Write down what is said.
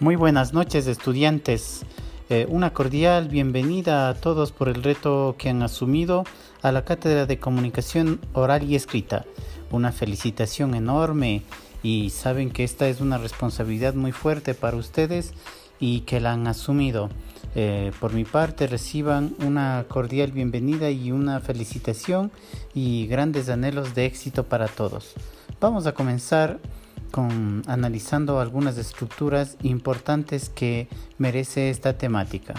Muy buenas noches estudiantes. Eh, una cordial bienvenida a todos por el reto que han asumido a la Cátedra de Comunicación Oral y Escrita. Una felicitación enorme y saben que esta es una responsabilidad muy fuerte para ustedes y que la han asumido. Eh, por mi parte reciban una cordial bienvenida y una felicitación y grandes anhelos de éxito para todos. Vamos a comenzar con analizando algunas estructuras importantes que merece esta temática.